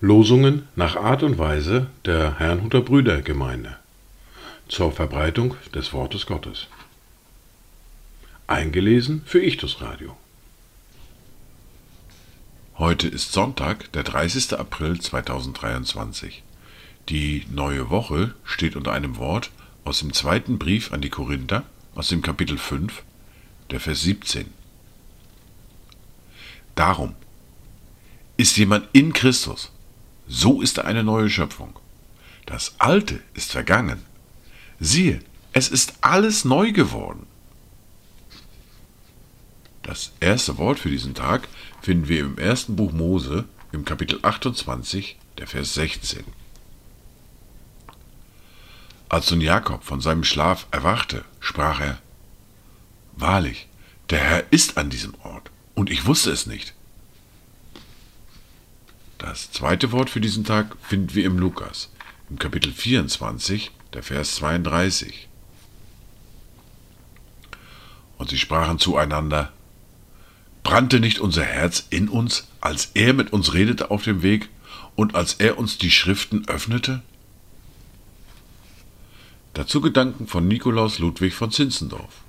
Losungen nach Art und Weise der Herrnhuter Brüdergemeinde zur Verbreitung des Wortes Gottes. Eingelesen für Ichtus Radio. Heute ist Sonntag, der 30. April 2023. Die neue Woche steht unter einem Wort aus dem zweiten Brief an die Korinther, aus dem Kapitel 5, der Vers 17. Darum, ist jemand in Christus, so ist er eine neue Schöpfung. Das Alte ist vergangen. Siehe, es ist alles neu geworden. Das erste Wort für diesen Tag finden wir im ersten Buch Mose im Kapitel 28, der Vers 16. Als nun Jakob von seinem Schlaf erwachte, sprach er, Wahrlich, der Herr ist an diesem Ort, und ich wusste es nicht. Das zweite Wort für diesen Tag finden wir im Lukas, im Kapitel 24, der Vers 32. Und sie sprachen zueinander, Brannte nicht unser Herz in uns, als er mit uns redete auf dem Weg und als er uns die Schriften öffnete? Dazu Gedanken von Nikolaus Ludwig von Zinzendorf.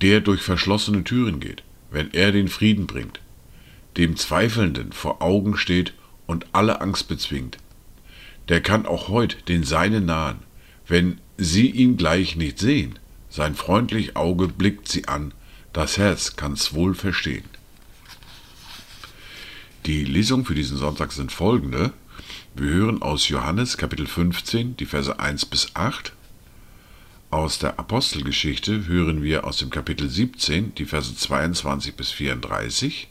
Der durch verschlossene Türen geht, wenn er den Frieden bringt, dem Zweifelnden vor Augen steht und alle Angst bezwingt, der kann auch heut den Seinen nahen, wenn sie ihn gleich nicht sehen, sein freundlich Auge blickt sie an das Herz kann's wohl verstehen. Die Lesungen für diesen Sonntag sind folgende. Wir hören aus Johannes Kapitel 15 die Verse 1 bis 8. Aus der Apostelgeschichte hören wir aus dem Kapitel 17 die Verse 22 bis 34.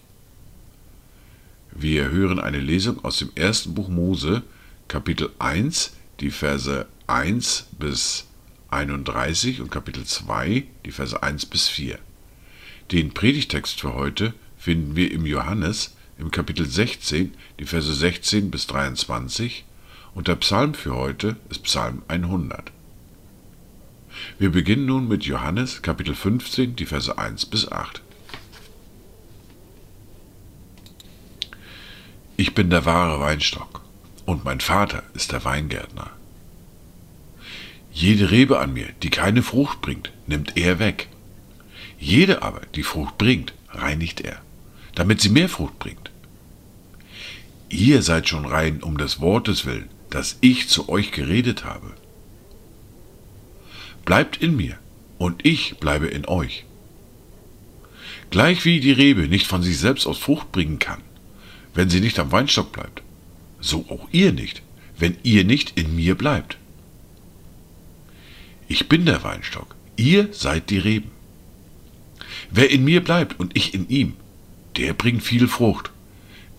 Wir hören eine Lesung aus dem ersten Buch Mose, Kapitel 1, die Verse 1 bis 31 und Kapitel 2, die Verse 1 bis 4. Den Predigtext für heute finden wir im Johannes im Kapitel 16, die Verse 16 bis 23 und der Psalm für heute ist Psalm 100. Wir beginnen nun mit Johannes Kapitel 15, die Verse 1 bis 8. Ich bin der wahre Weinstock und mein Vater ist der Weingärtner. Jede Rebe an mir, die keine Frucht bringt, nimmt er weg jede aber, die Frucht bringt, reinigt er, damit sie mehr Frucht bringt. Ihr seid schon rein um des Wortes willen, das ich zu euch geredet habe. Bleibt in mir, und ich bleibe in euch. Gleich wie die Rebe nicht von sich selbst aus Frucht bringen kann, wenn sie nicht am Weinstock bleibt, so auch ihr nicht, wenn ihr nicht in mir bleibt. Ich bin der Weinstock, ihr seid die Reben. Wer in mir bleibt und ich in ihm, der bringt viel Frucht.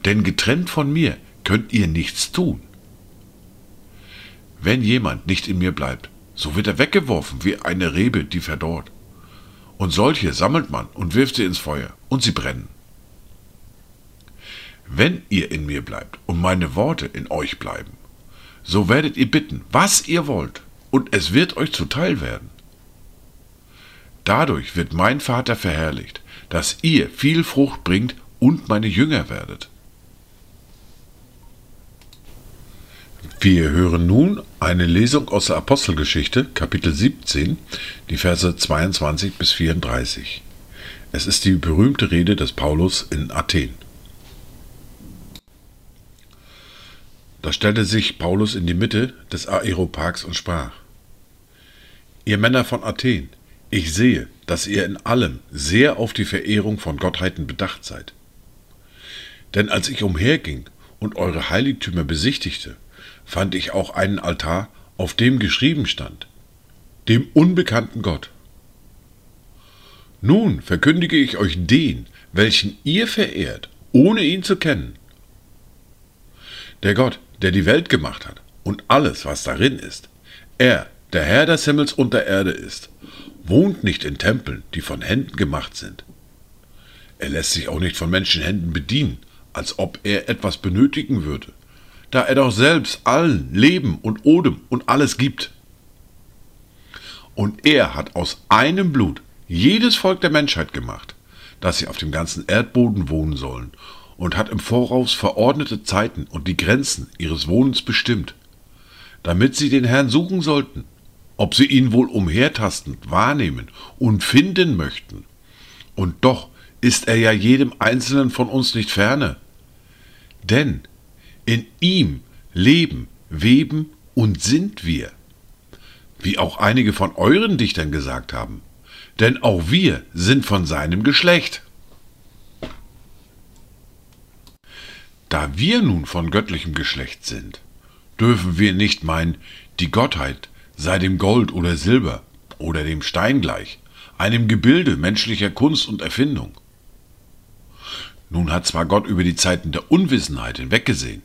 Denn getrennt von mir könnt ihr nichts tun. Wenn jemand nicht in mir bleibt, so wird er weggeworfen wie eine Rebe, die verdorrt. Und solche sammelt man und wirft sie ins Feuer, und sie brennen. Wenn ihr in mir bleibt und meine Worte in euch bleiben, so werdet ihr bitten, was ihr wollt, und es wird euch zuteil werden. Dadurch wird mein Vater verherrlicht, dass ihr viel Frucht bringt und meine Jünger werdet. Wir hören nun eine Lesung aus der Apostelgeschichte, Kapitel 17, die Verse 22 bis 34. Es ist die berühmte Rede des Paulus in Athen. Da stellte sich Paulus in die Mitte des Aeroparks und sprach: Ihr Männer von Athen, ich sehe, dass ihr in allem sehr auf die Verehrung von Gottheiten bedacht seid. Denn als ich umherging und eure Heiligtümer besichtigte, fand ich auch einen Altar, auf dem geschrieben stand, dem unbekannten Gott. Nun verkündige ich euch den, welchen ihr verehrt, ohne ihn zu kennen. Der Gott, der die Welt gemacht hat und alles, was darin ist, er, der Herr des Himmels und der Erde ist, wohnt nicht in Tempeln, die von Händen gemacht sind. Er lässt sich auch nicht von Menschenhänden bedienen, als ob er etwas benötigen würde, da er doch selbst allen Leben und Odem und alles gibt. Und er hat aus einem Blut jedes Volk der Menschheit gemacht, dass sie auf dem ganzen Erdboden wohnen sollen, und hat im Voraus verordnete Zeiten und die Grenzen ihres Wohnens bestimmt, damit sie den Herrn suchen sollten, ob sie ihn wohl umhertastend wahrnehmen und finden möchten. Und doch ist er ja jedem Einzelnen von uns nicht ferne. Denn in ihm leben, weben und sind wir. Wie auch einige von euren Dichtern gesagt haben. Denn auch wir sind von seinem Geschlecht. Da wir nun von göttlichem Geschlecht sind, dürfen wir nicht meinen, die Gottheit sei dem Gold oder Silber oder dem Stein gleich, einem Gebilde menschlicher Kunst und Erfindung. Nun hat zwar Gott über die Zeiten der Unwissenheit hinweggesehen,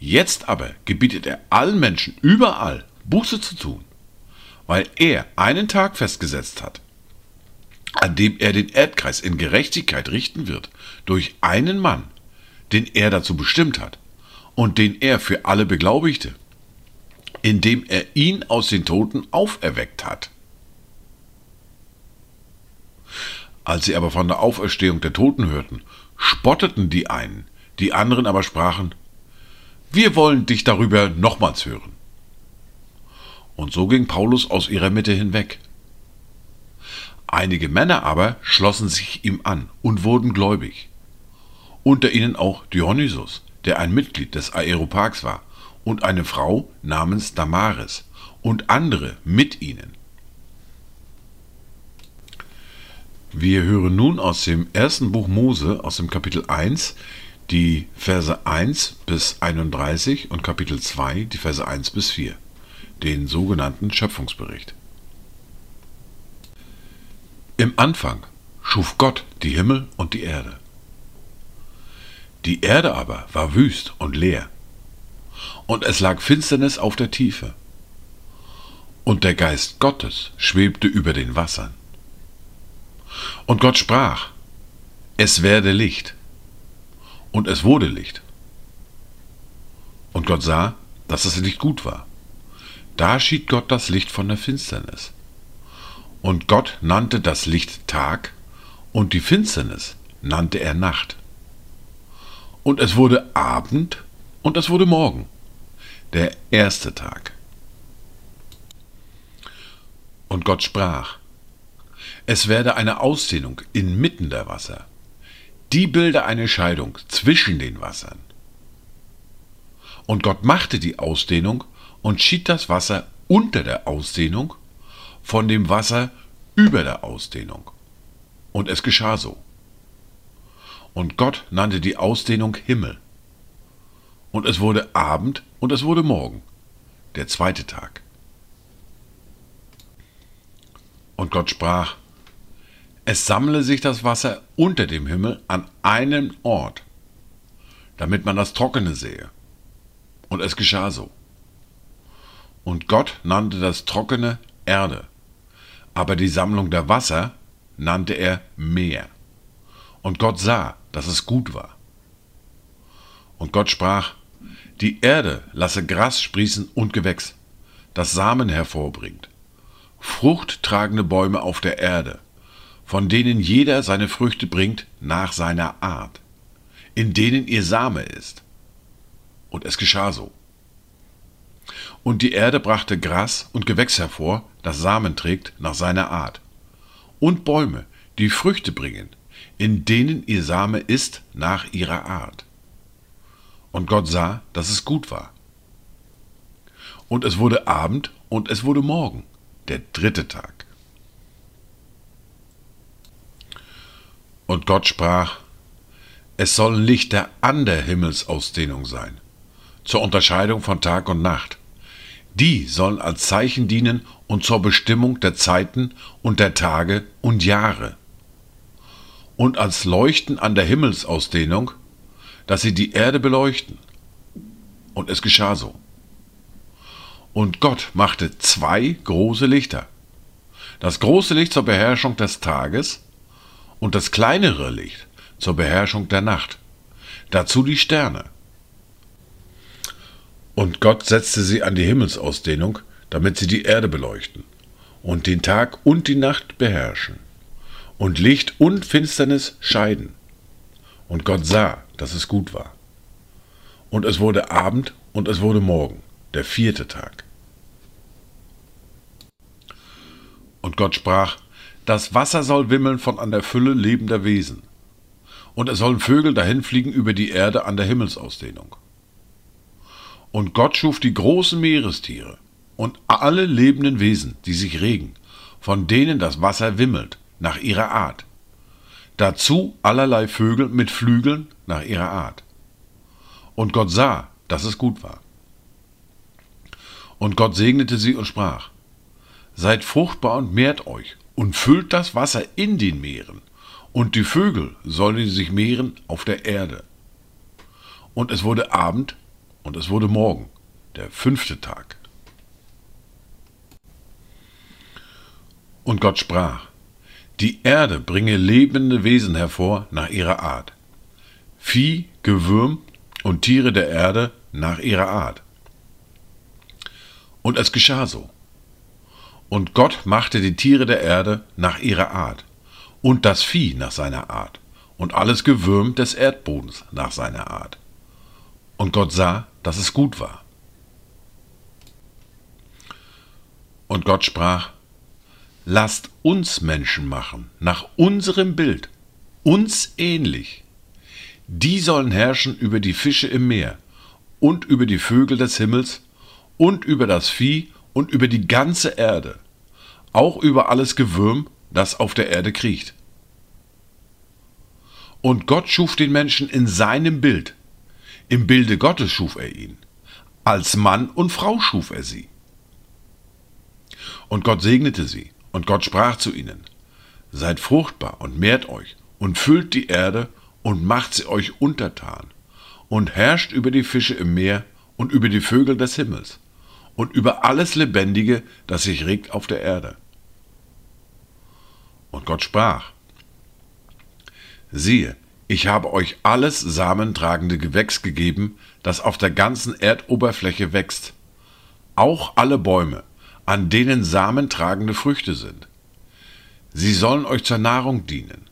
jetzt aber gebietet er allen Menschen überall Buße zu tun, weil er einen Tag festgesetzt hat, an dem er den Erdkreis in Gerechtigkeit richten wird, durch einen Mann, den er dazu bestimmt hat und den er für alle beglaubigte, indem er ihn aus den Toten auferweckt hat. Als sie aber von der Auferstehung der Toten hörten, spotteten die einen, die anderen aber sprachen, wir wollen dich darüber nochmals hören. Und so ging Paulus aus ihrer Mitte hinweg. Einige Männer aber schlossen sich ihm an und wurden gläubig unter ihnen auch Dionysus, der ein Mitglied des Aeropags war, und eine Frau namens Damaris und andere mit ihnen. Wir hören nun aus dem ersten Buch Mose, aus dem Kapitel 1, die Verse 1 bis 31 und Kapitel 2, die Verse 1 bis 4, den sogenannten Schöpfungsbericht. Im Anfang schuf Gott die Himmel und die Erde. Die Erde aber war wüst und leer, und es lag Finsternis auf der Tiefe, und der Geist Gottes schwebte über den Wassern. Und Gott sprach, es werde Licht, und es wurde Licht. Und Gott sah, dass das Licht gut war. Da schied Gott das Licht von der Finsternis. Und Gott nannte das Licht Tag, und die Finsternis nannte er Nacht. Und es wurde Abend und es wurde Morgen, der erste Tag. Und Gott sprach, es werde eine Ausdehnung inmitten der Wasser, die bilde eine Scheidung zwischen den Wassern. Und Gott machte die Ausdehnung und schied das Wasser unter der Ausdehnung von dem Wasser über der Ausdehnung. Und es geschah so. Und Gott nannte die Ausdehnung Himmel. Und es wurde Abend und es wurde Morgen, der zweite Tag. Und Gott sprach, es sammle sich das Wasser unter dem Himmel an einem Ort, damit man das Trockene sehe. Und es geschah so. Und Gott nannte das Trockene Erde, aber die Sammlung der Wasser nannte er Meer. Und Gott sah, dass es gut war. Und Gott sprach, die Erde lasse Gras sprießen und Gewächs, das Samen hervorbringt, fruchttragende Bäume auf der Erde, von denen jeder seine Früchte bringt nach seiner Art, in denen ihr Same ist. Und es geschah so. Und die Erde brachte Gras und Gewächs hervor, das Samen trägt nach seiner Art, und Bäume, die Früchte bringen, in denen ihr Same ist nach ihrer Art. Und Gott sah, dass es gut war. Und es wurde Abend und es wurde Morgen, der dritte Tag. Und Gott sprach, es sollen Lichter an der Himmelsausdehnung sein, zur Unterscheidung von Tag und Nacht. Die sollen als Zeichen dienen und zur Bestimmung der Zeiten und der Tage und Jahre und als Leuchten an der Himmelsausdehnung, dass sie die Erde beleuchten. Und es geschah so. Und Gott machte zwei große Lichter. Das große Licht zur Beherrschung des Tages und das kleinere Licht zur Beherrschung der Nacht. Dazu die Sterne. Und Gott setzte sie an die Himmelsausdehnung, damit sie die Erde beleuchten und den Tag und die Nacht beherrschen und Licht und Finsternis scheiden. Und Gott sah, dass es gut war. Und es wurde Abend und es wurde Morgen, der vierte Tag. Und Gott sprach, das Wasser soll wimmeln von an der Fülle lebender Wesen, und es sollen Vögel dahinfliegen über die Erde an der Himmelsausdehnung. Und Gott schuf die großen Meerestiere und alle lebenden Wesen, die sich regen, von denen das Wasser wimmelt, nach ihrer Art. Dazu allerlei Vögel mit Flügeln nach ihrer Art. Und Gott sah, dass es gut war. Und Gott segnete sie und sprach, Seid fruchtbar und mehrt euch und füllt das Wasser in den Meeren, und die Vögel sollen sich mehren auf der Erde. Und es wurde Abend und es wurde Morgen, der fünfte Tag. Und Gott sprach, die Erde bringe lebende Wesen hervor nach ihrer Art, Vieh, Gewürm und Tiere der Erde nach ihrer Art. Und es geschah so. Und Gott machte die Tiere der Erde nach ihrer Art, und das Vieh nach seiner Art, und alles Gewürm des Erdbodens nach seiner Art. Und Gott sah, dass es gut war. Und Gott sprach, Lasst uns Menschen machen, nach unserem Bild, uns ähnlich. Die sollen herrschen über die Fische im Meer und über die Vögel des Himmels und über das Vieh und über die ganze Erde, auch über alles Gewürm, das auf der Erde kriecht. Und Gott schuf den Menschen in seinem Bild. Im Bilde Gottes schuf er ihn. Als Mann und Frau schuf er sie. Und Gott segnete sie und Gott sprach zu ihnen, Seid fruchtbar und mehrt euch und füllt die Erde und macht sie euch untertan und herrscht über die Fische im Meer und über die Vögel des Himmels und über alles Lebendige, das sich regt auf der Erde. Und Gott sprach, Siehe, ich habe euch alles samentragende Gewächs gegeben, das auf der ganzen Erdoberfläche wächst, auch alle Bäume, an denen samentragende Früchte sind. Sie sollen euch zur Nahrung dienen.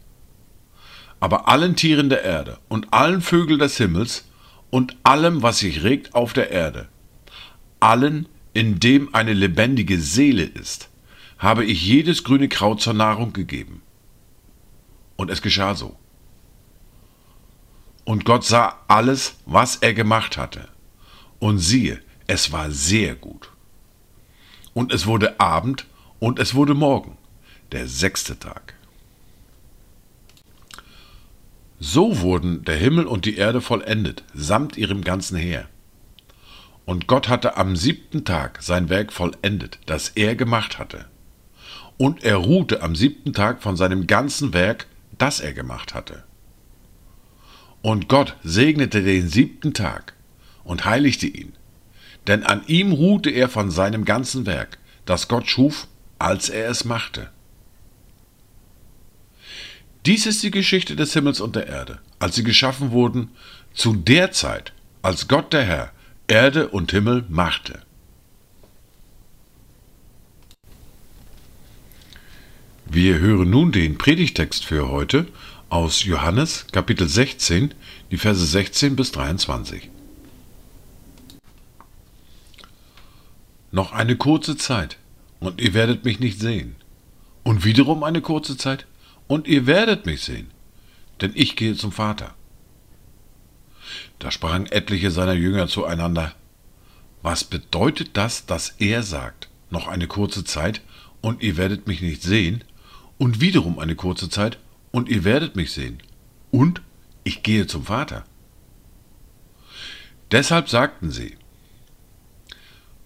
Aber allen Tieren der Erde und allen Vögeln des Himmels und allem, was sich regt auf der Erde, allen, in dem eine lebendige Seele ist, habe ich jedes grüne Kraut zur Nahrung gegeben. Und es geschah so. Und Gott sah alles, was er gemacht hatte. Und siehe, es war sehr gut und es wurde Abend und es wurde Morgen, der sechste Tag. So wurden der Himmel und die Erde vollendet, samt ihrem ganzen Heer. Und Gott hatte am siebten Tag sein Werk vollendet, das er gemacht hatte. Und er ruhte am siebten Tag von seinem ganzen Werk, das er gemacht hatte. Und Gott segnete den siebten Tag und heiligte ihn, denn an ihm ruhte er von seinem ganzen Werk, das Gott schuf, als er es machte. Dies ist die Geschichte des Himmels und der Erde, als sie geschaffen wurden, zu der Zeit, als Gott der Herr Erde und Himmel machte. Wir hören nun den Predigtext für heute aus Johannes Kapitel 16, die Verse 16 bis 23. Noch eine kurze Zeit, und ihr werdet mich nicht sehen. Und wiederum eine kurze Zeit, und ihr werdet mich sehen, denn ich gehe zum Vater. Da sprachen etliche seiner Jünger zueinander, was bedeutet das, dass er sagt, noch eine kurze Zeit, und ihr werdet mich nicht sehen, und wiederum eine kurze Zeit, und ihr werdet mich sehen, und ich gehe zum Vater. Deshalb sagten sie,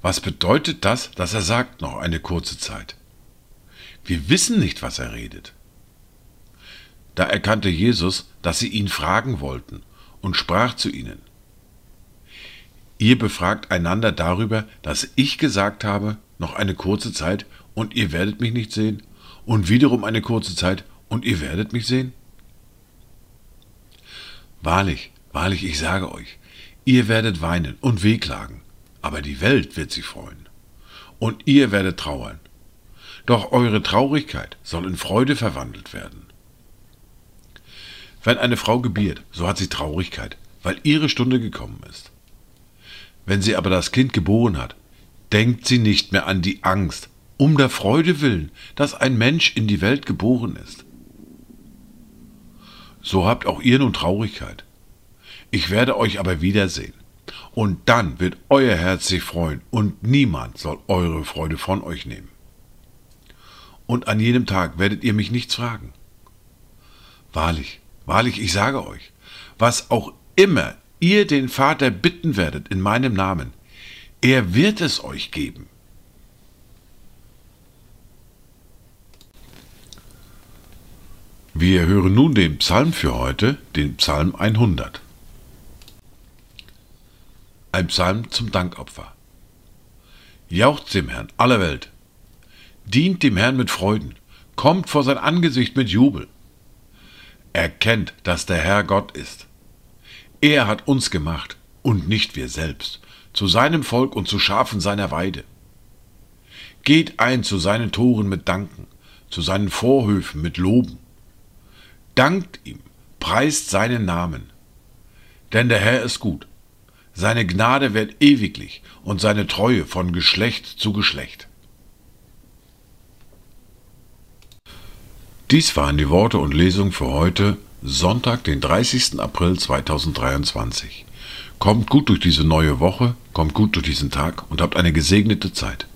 was bedeutet das, dass er sagt, noch eine kurze Zeit? Wir wissen nicht, was er redet. Da erkannte Jesus, dass sie ihn fragen wollten und sprach zu ihnen. Ihr befragt einander darüber, dass ich gesagt habe, noch eine kurze Zeit und ihr werdet mich nicht sehen, und wiederum eine kurze Zeit und ihr werdet mich sehen? Wahrlich, wahrlich, ich sage euch, ihr werdet weinen und wehklagen, aber die Welt wird sich freuen. Und ihr werdet trauern. Doch eure Traurigkeit soll in Freude verwandelt werden. Wenn eine Frau gebiert, so hat sie Traurigkeit, weil ihre Stunde gekommen ist. Wenn sie aber das Kind geboren hat, denkt sie nicht mehr an die Angst, um der Freude willen, dass ein Mensch in die Welt geboren ist. So habt auch ihr nun Traurigkeit. Ich werde euch aber wiedersehen. Und dann wird euer Herz sich freuen, und niemand soll eure Freude von euch nehmen. Und an jenem Tag werdet ihr mich nichts fragen. Wahrlich, wahrlich, ich sage euch, was auch immer ihr den Vater bitten werdet in meinem Namen, er wird es euch geben. Wir hören nun den Psalm für heute, den Psalm 100. Ein Psalm zum Dankopfer. Jauchzt dem Herrn aller Welt. Dient dem Herrn mit Freuden. Kommt vor sein Angesicht mit Jubel. Erkennt, dass der Herr Gott ist. Er hat uns gemacht und nicht wir selbst, zu seinem Volk und zu Schafen seiner Weide. Geht ein zu seinen Toren mit Danken, zu seinen Vorhöfen mit Loben. Dankt ihm, preist seinen Namen. Denn der Herr ist gut seine Gnade wird ewiglich und seine Treue von Geschlecht zu Geschlecht. Dies waren die Worte und Lesungen für heute, Sonntag, den 30. April 2023. Kommt gut durch diese neue Woche, kommt gut durch diesen Tag und habt eine gesegnete Zeit.